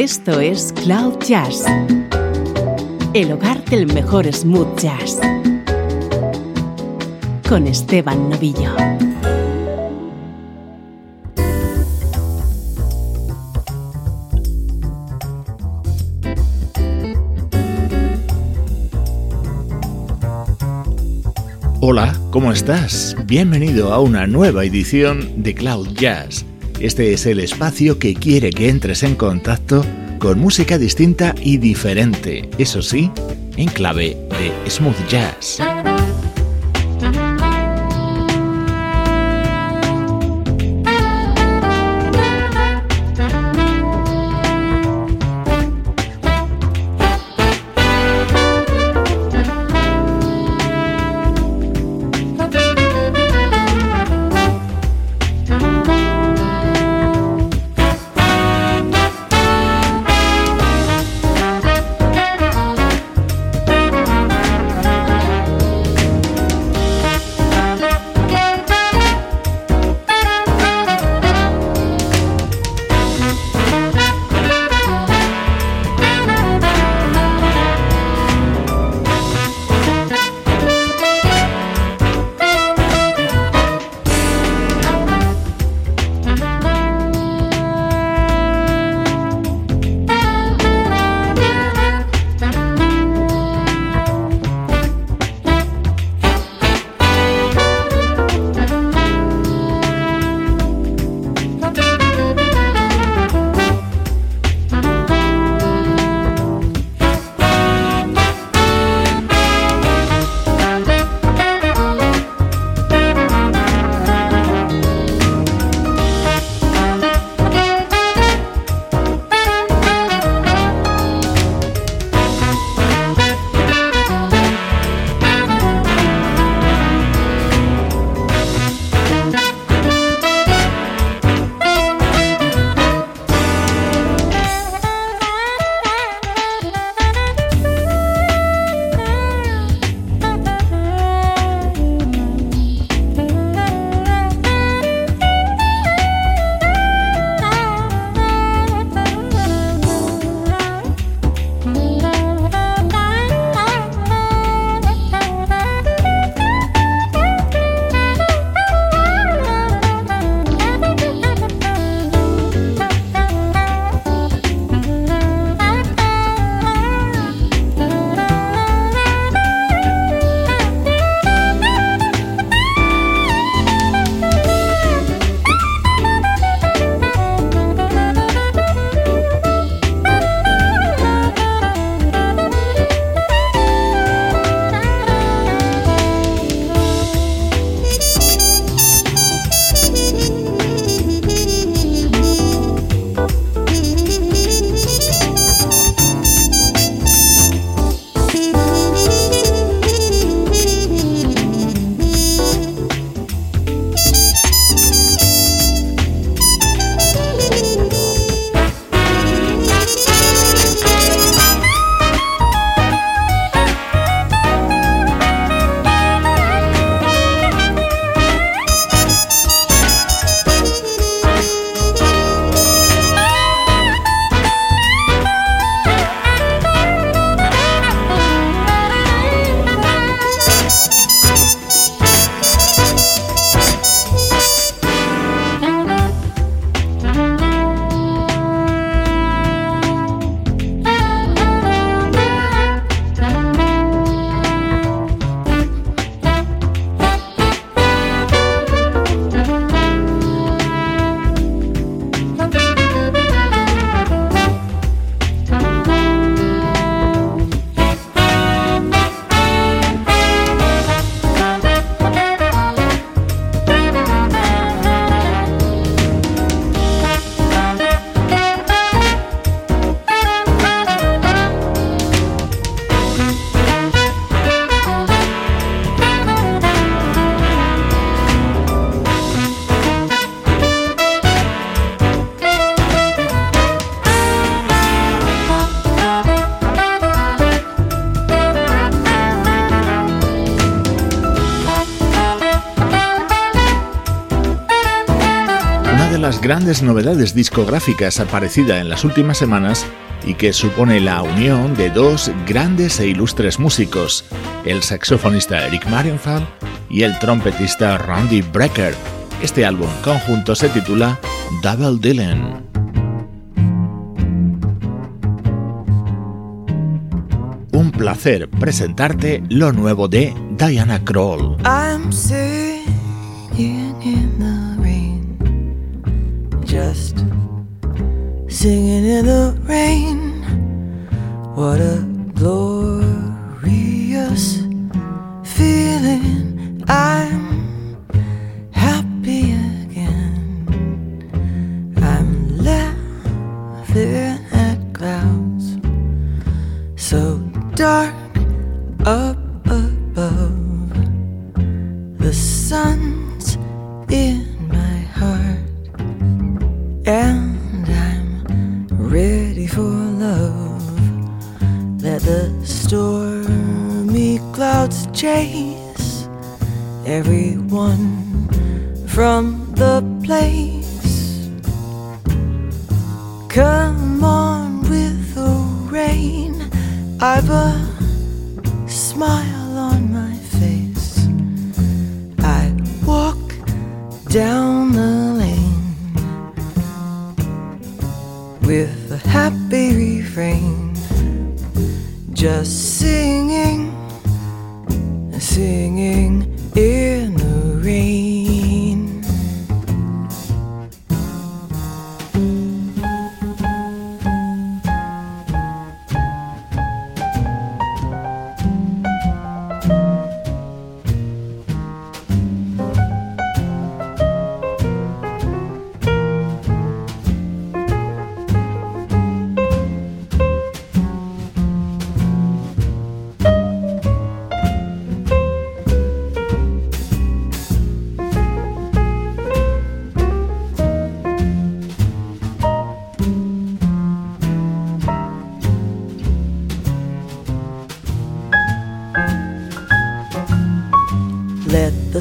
Esto es Cloud Jazz, el hogar del mejor smooth jazz, con Esteban Novillo. Hola, ¿cómo estás? Bienvenido a una nueva edición de Cloud Jazz este es el espacio que quiere que entres en contacto con música distinta y diferente, eso sí, en clave de smooth jazz. Grandes novedades discográficas aparecida en las últimas semanas y que supone la unión de dos grandes e ilustres músicos, el saxofonista Eric Marienthal y el trompetista Randy Brecker. Este álbum conjunto se titula Double Dylan. Un placer presentarte lo nuevo de Diana Kroll. Singing in the rain. What a glorious feeling. I'm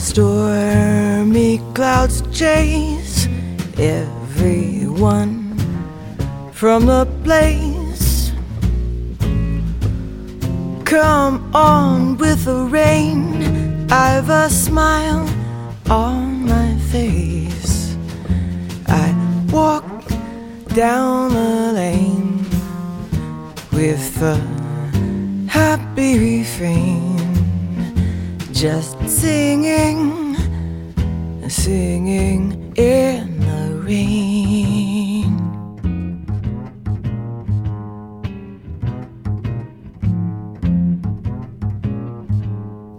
stormy clouds chase everyone from the place. Come on with the rain, I've a smile on my face. I walk down the lane with a happy refrain just singing, singing in the rain.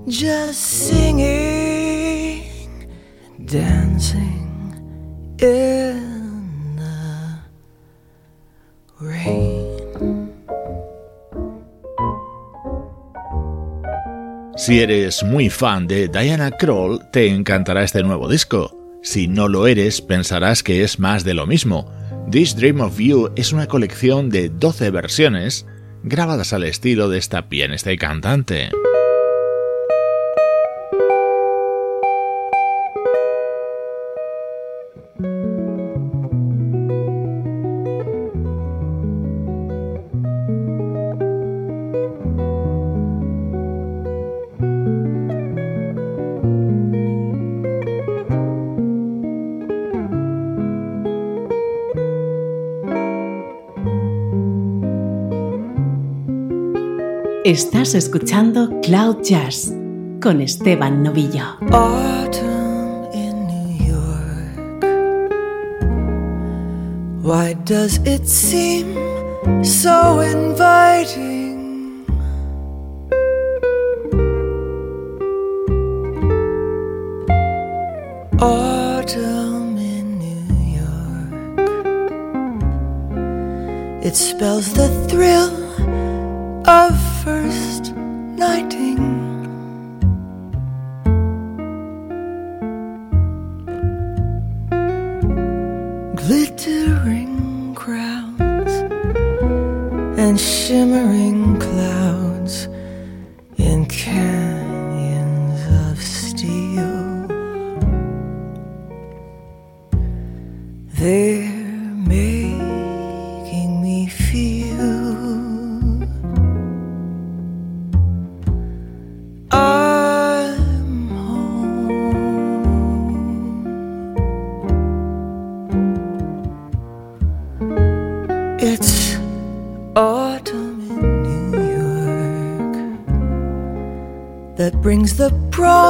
Just singing, dancing in Si eres muy fan de Diana Kroll, te encantará este nuevo disco. Si no lo eres, pensarás que es más de lo mismo. This Dream of You es una colección de 12 versiones grabadas al estilo de esta pianista y cantante. Estás escuchando Cloud Jazz con Esteban Novillo. Autumn in New York. Why does it seem so inviting?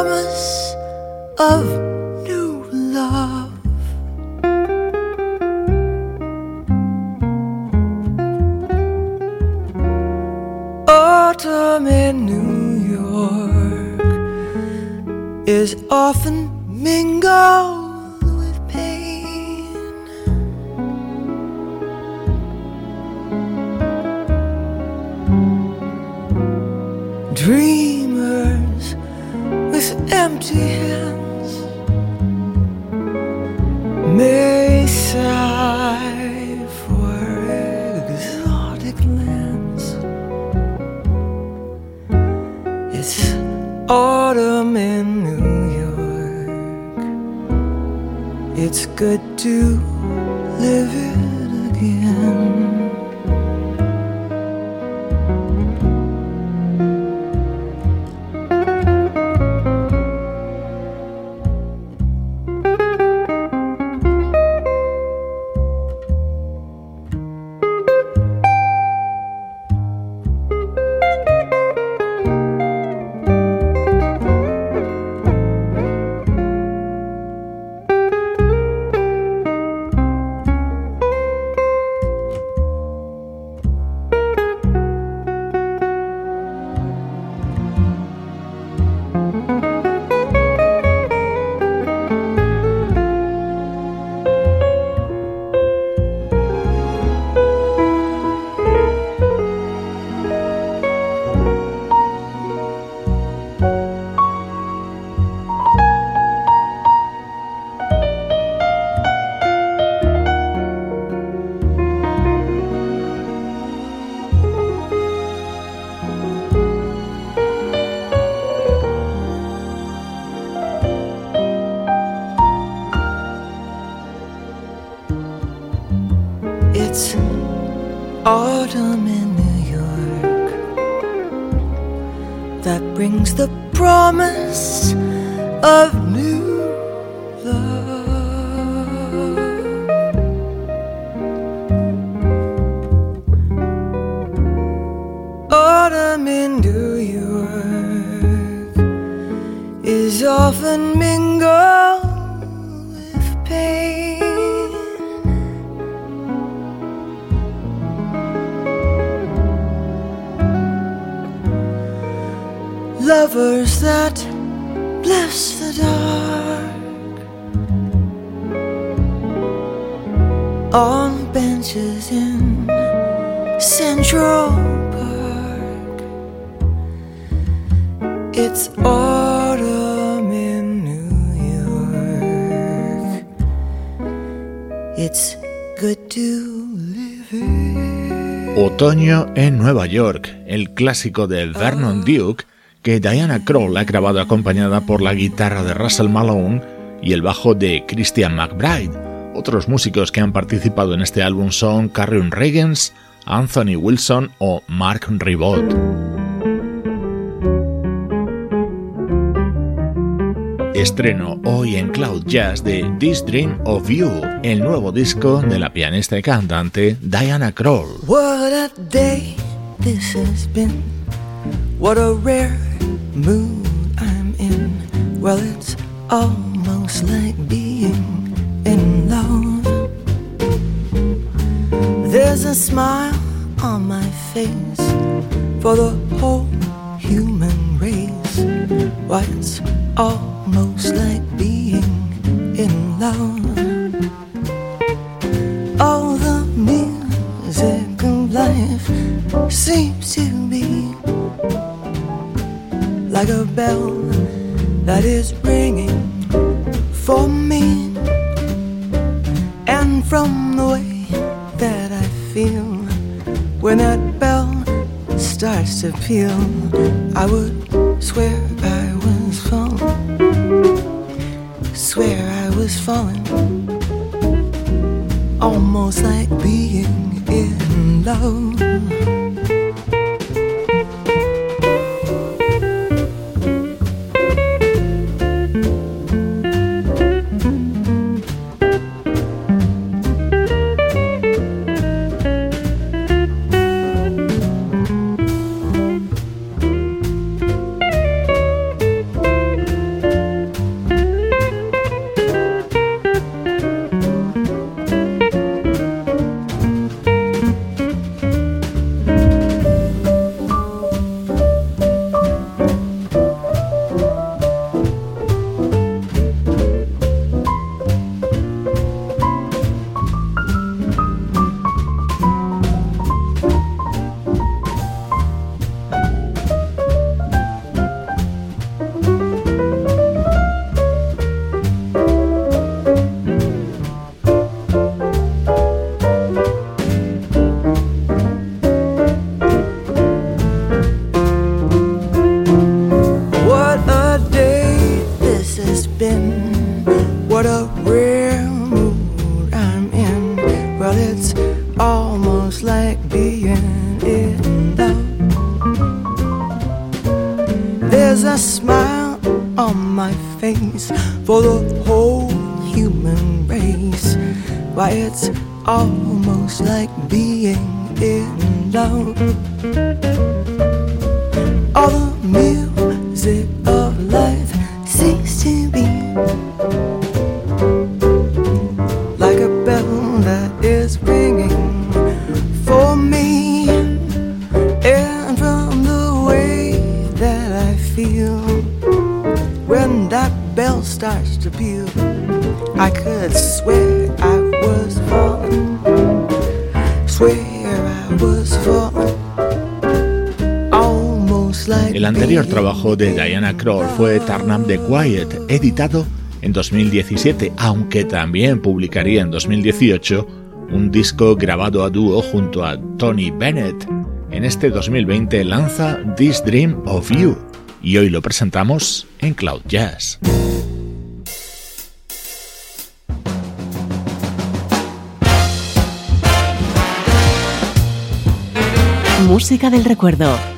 promise of new love. Autumn in New York is often mingled with pain. Dream mighty hands may sigh for exotic lands. It's autumn in New York. It's good to brings the promise of York, el clásico de Vernon Duke que Diana Kroll ha grabado acompañada por la guitarra de Russell Malone y el bajo de Christian McBride. Otros músicos que han participado en este álbum son Carrion Reagans, Anthony Wilson o Mark Ribot. Estreno hoy en Cloud Jazz de This Dream of You, el nuevo disco de la pianista y cantante Diana Kroll. What a day this has been. What a rare de Diana Kroll fue Turn Up the Quiet, editado en 2017, aunque también publicaría en 2018 un disco grabado a dúo junto a Tony Bennett. En este 2020 lanza This Dream of You y hoy lo presentamos en Cloud Jazz. Música del recuerdo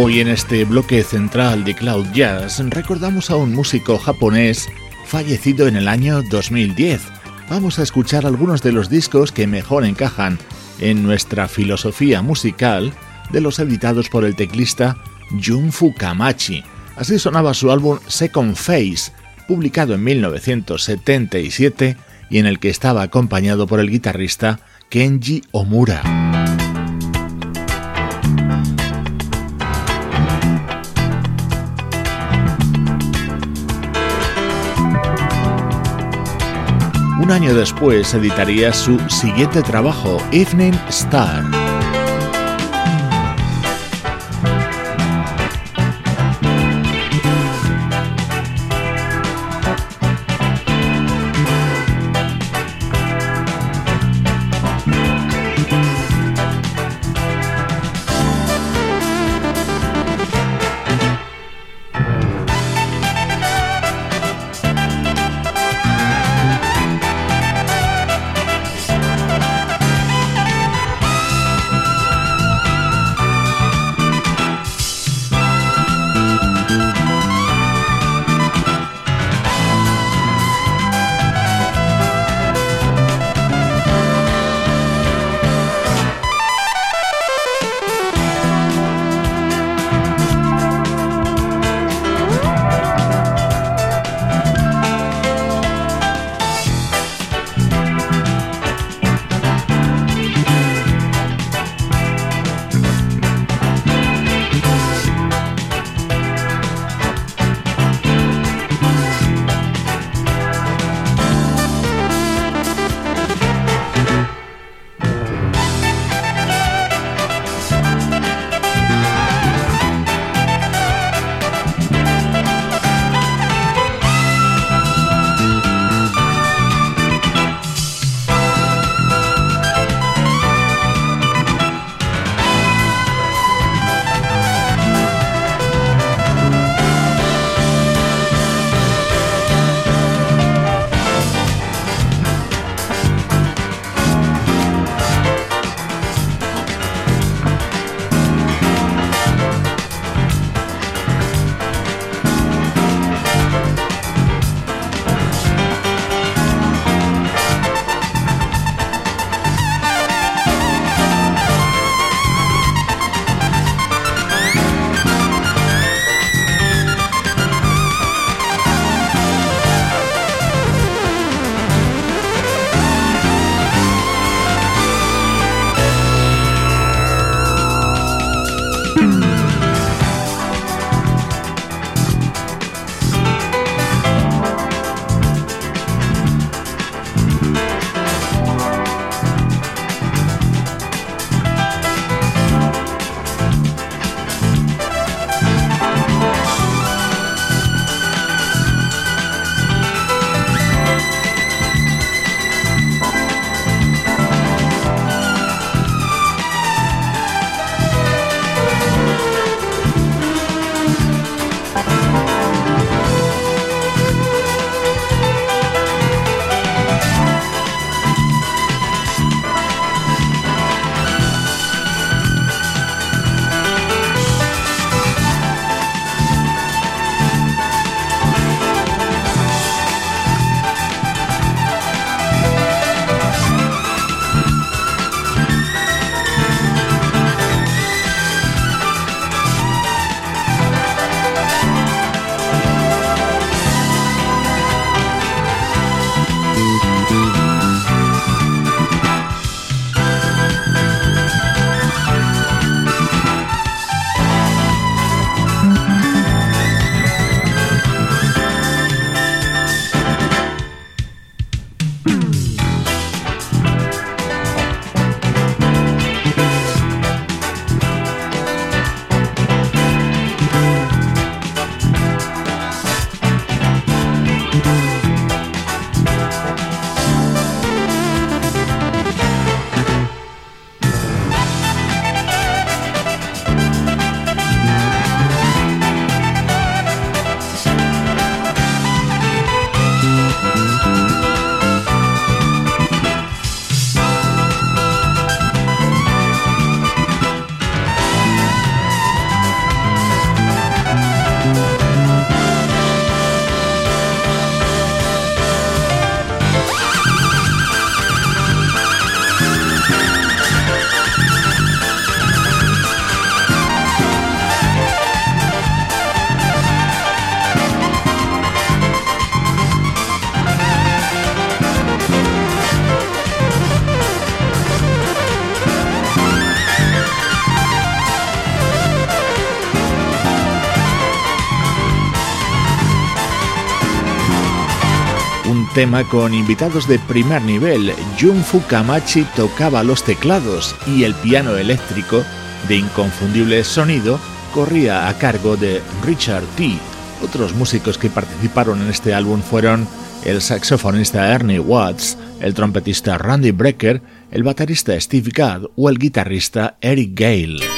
Hoy en este bloque central de Cloud Jazz recordamos a un músico japonés fallecido en el año 2010. Vamos a escuchar algunos de los discos que mejor encajan en nuestra filosofía musical de los editados por el teclista Jun Fukamachi. Así sonaba su álbum Second Phase, publicado en 1977 y en el que estaba acompañado por el guitarrista Kenji Omura. Un año después editaría su siguiente trabajo, Evening Star. Con invitados de primer nivel. Jun Fukamachi tocaba los teclados y el piano eléctrico de inconfundible sonido corría a cargo de Richard T. Otros músicos que participaron en este álbum fueron el saxofonista Ernie Watts, el trompetista Randy Brecker, el baterista Steve Gadd o el guitarrista Eric Gale.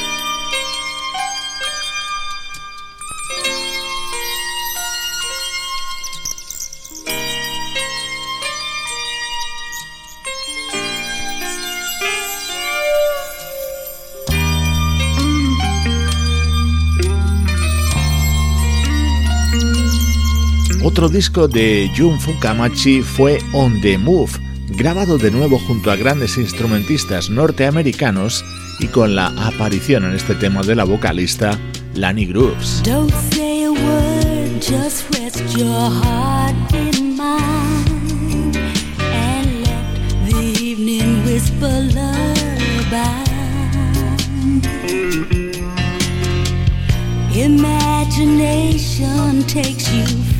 Otro disco de Jun Fukamachi fue On the Move, grabado de nuevo junto a grandes instrumentistas norteamericanos y con la aparición en este tema de la vocalista Lani Grooves. Don't say a word, just rest your heart in mine and let the evening whisper lullaby. Imagination takes you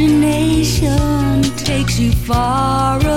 imagination takes you far away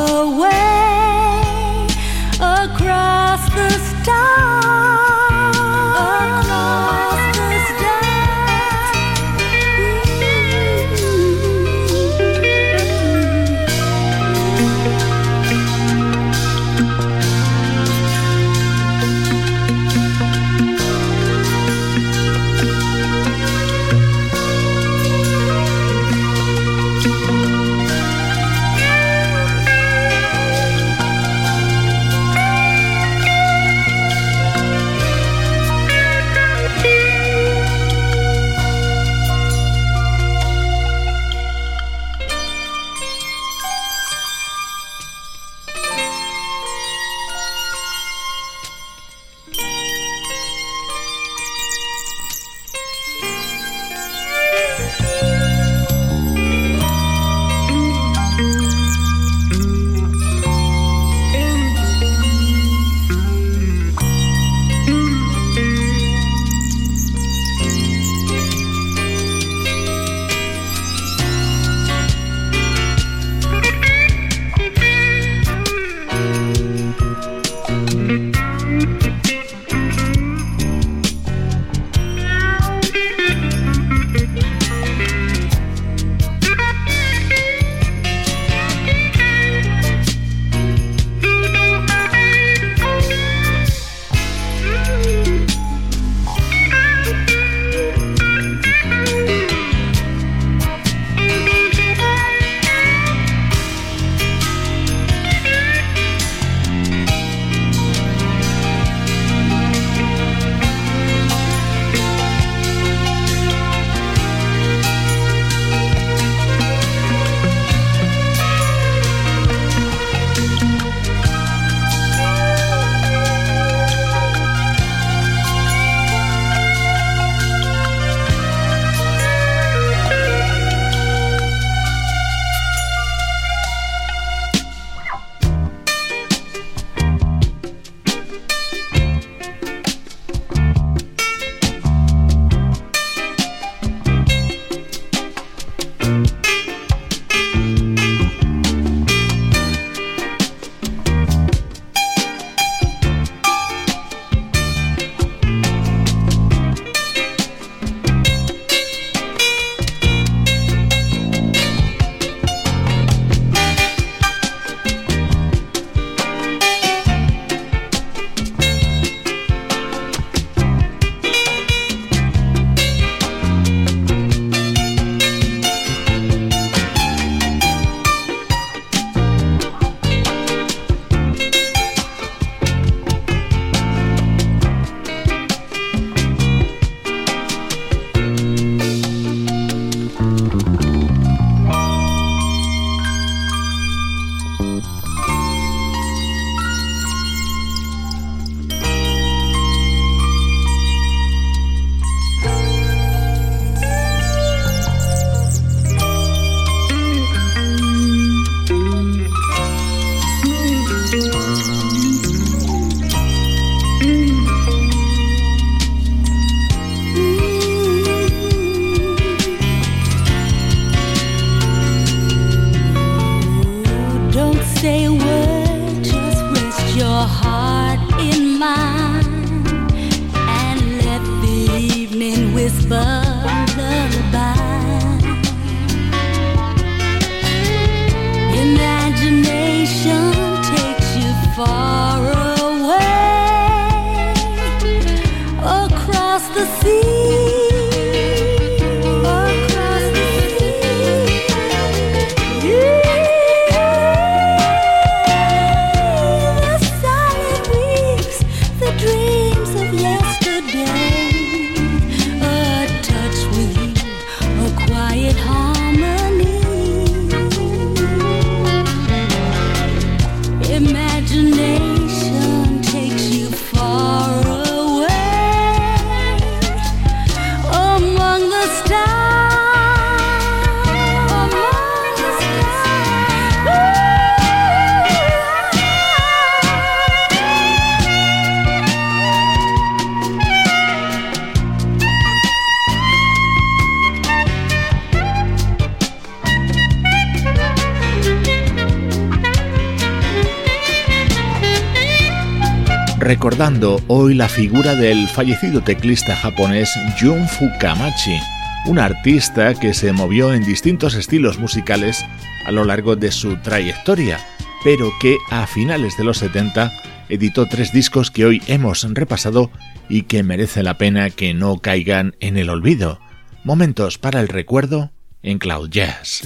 recordando hoy la figura del fallecido teclista japonés Jun Fukamachi, un artista que se movió en distintos estilos musicales a lo largo de su trayectoria, pero que a finales de los 70 editó tres discos que hoy hemos repasado y que merece la pena que no caigan en el olvido. Momentos para el recuerdo en Cloud Jazz.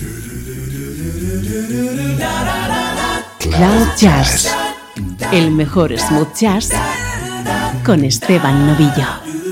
Cloud Jazz, el mejor smooth jazz con Esteban Novillo.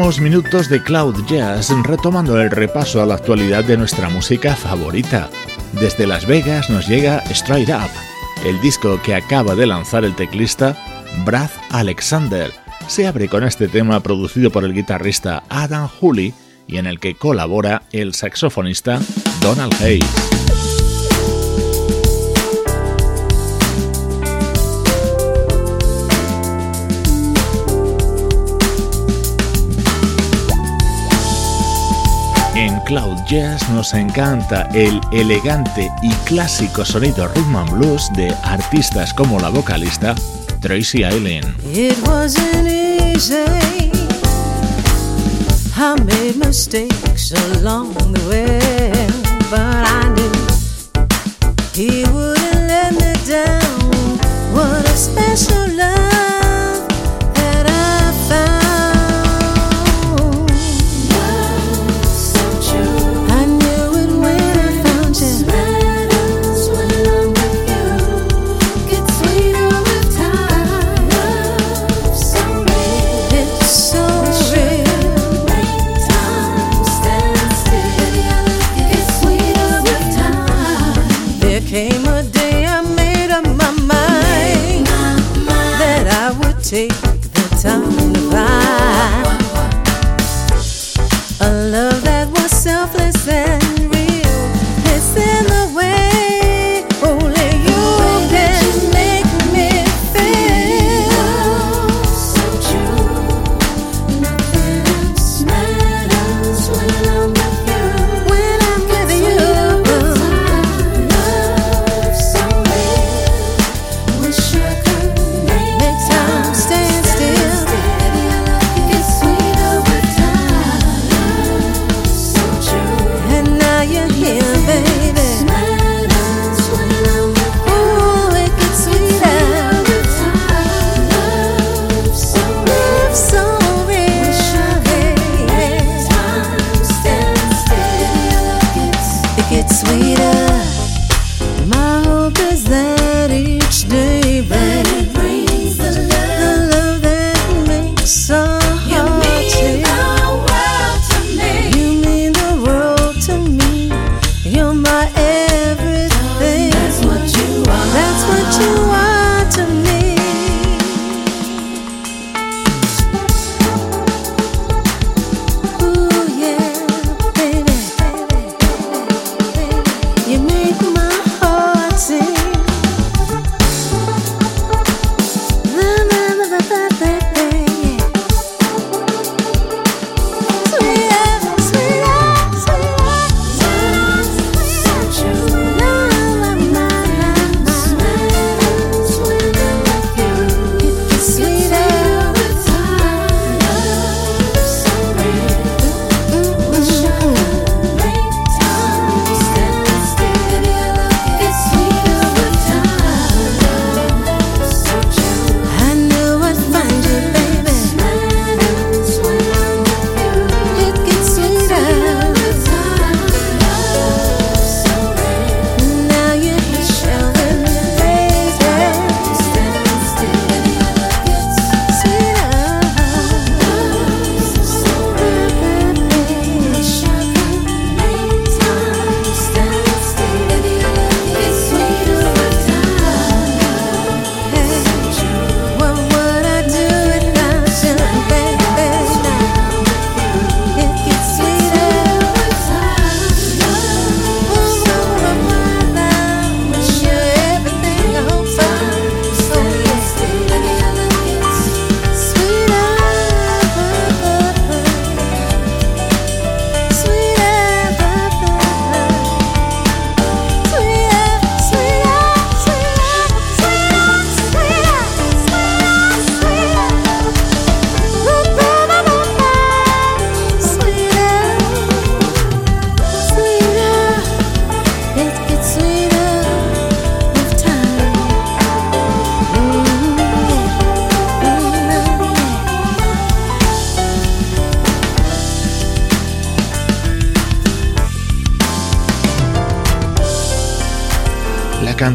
Últimos minutos de Cloud Jazz retomando el repaso a la actualidad de nuestra música favorita. Desde Las Vegas nos llega Straight Up, el disco que acaba de lanzar el teclista Brad Alexander. Se abre con este tema producido por el guitarrista Adam Hooley y en el que colabora el saxofonista Donald Hayes. Cloud Jazz nos encanta el elegante y clásico sonido rhythm and blues de artistas como la vocalista Tracy Eileen. It wasn't easy.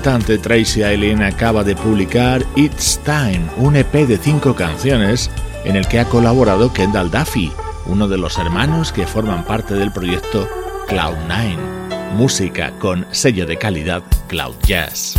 Cantante Tracy Eileen acaba de publicar It's Time, un EP de cinco canciones en el que ha colaborado Kendall Duffy, uno de los hermanos que forman parte del proyecto Cloud9, música con sello de calidad Cloud Jazz.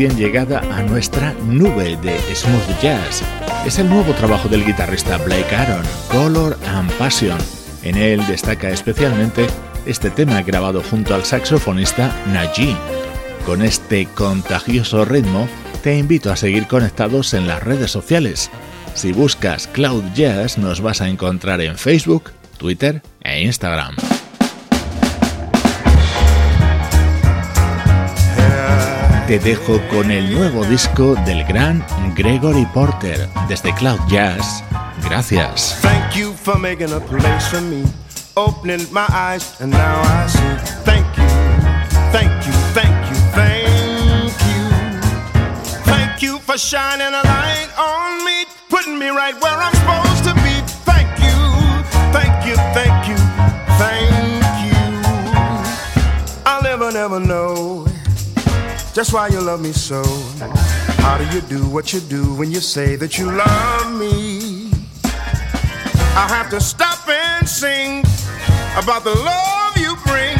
recién llegada a nuestra nube de smooth jazz. Es el nuevo trabajo del guitarrista Blake Aaron, Color and Passion. En él destaca especialmente este tema grabado junto al saxofonista Najee. Con este contagioso ritmo, te invito a seguir conectados en las redes sociales. Si buscas Cloud Jazz, nos vas a encontrar en Facebook, Twitter e Instagram. Te dejo con el nuevo disco del gran Gregory Porter desde Cloud Jazz. Gracias. Thank you for making a place for me, opening my eyes, and now I see. Thank you, thank you, thank you, thank you. Thank you for shining a light on me, putting me right where I'm supposed to be. Thank you, thank you, thank you, thank you. I'll never, never know just why you love me so. How do you do what you do when you say that you love me? I have to stop and sing about the love you bring.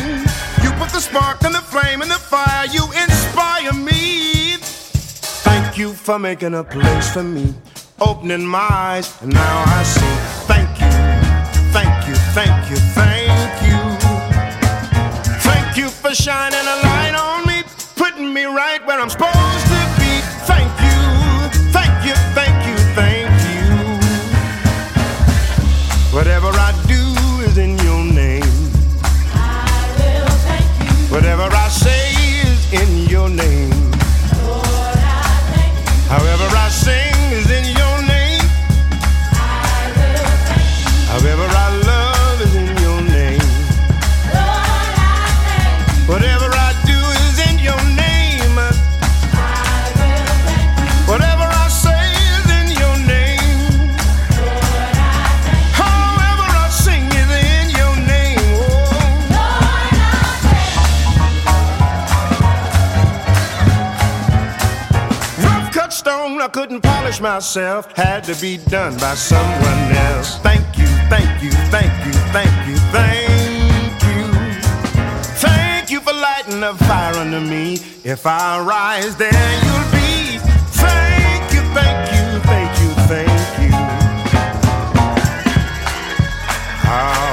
You put the spark and the flame and the fire, you inspire me. Thank you for making a place for me, opening my eyes, and now I see. Thank you, thank you, thank you, thank you. Thank you for shining a light on me right where I'm supposed to be. Thank you, thank you, thank you, thank you. Whatever cut I couldn't polish myself. Had to be done by someone else. Thank you, thank you, thank you, thank you, thank you. Thank you for lighting a fire under me. If I rise, there you'll be. Thank you, thank you, thank you, thank you. Oh,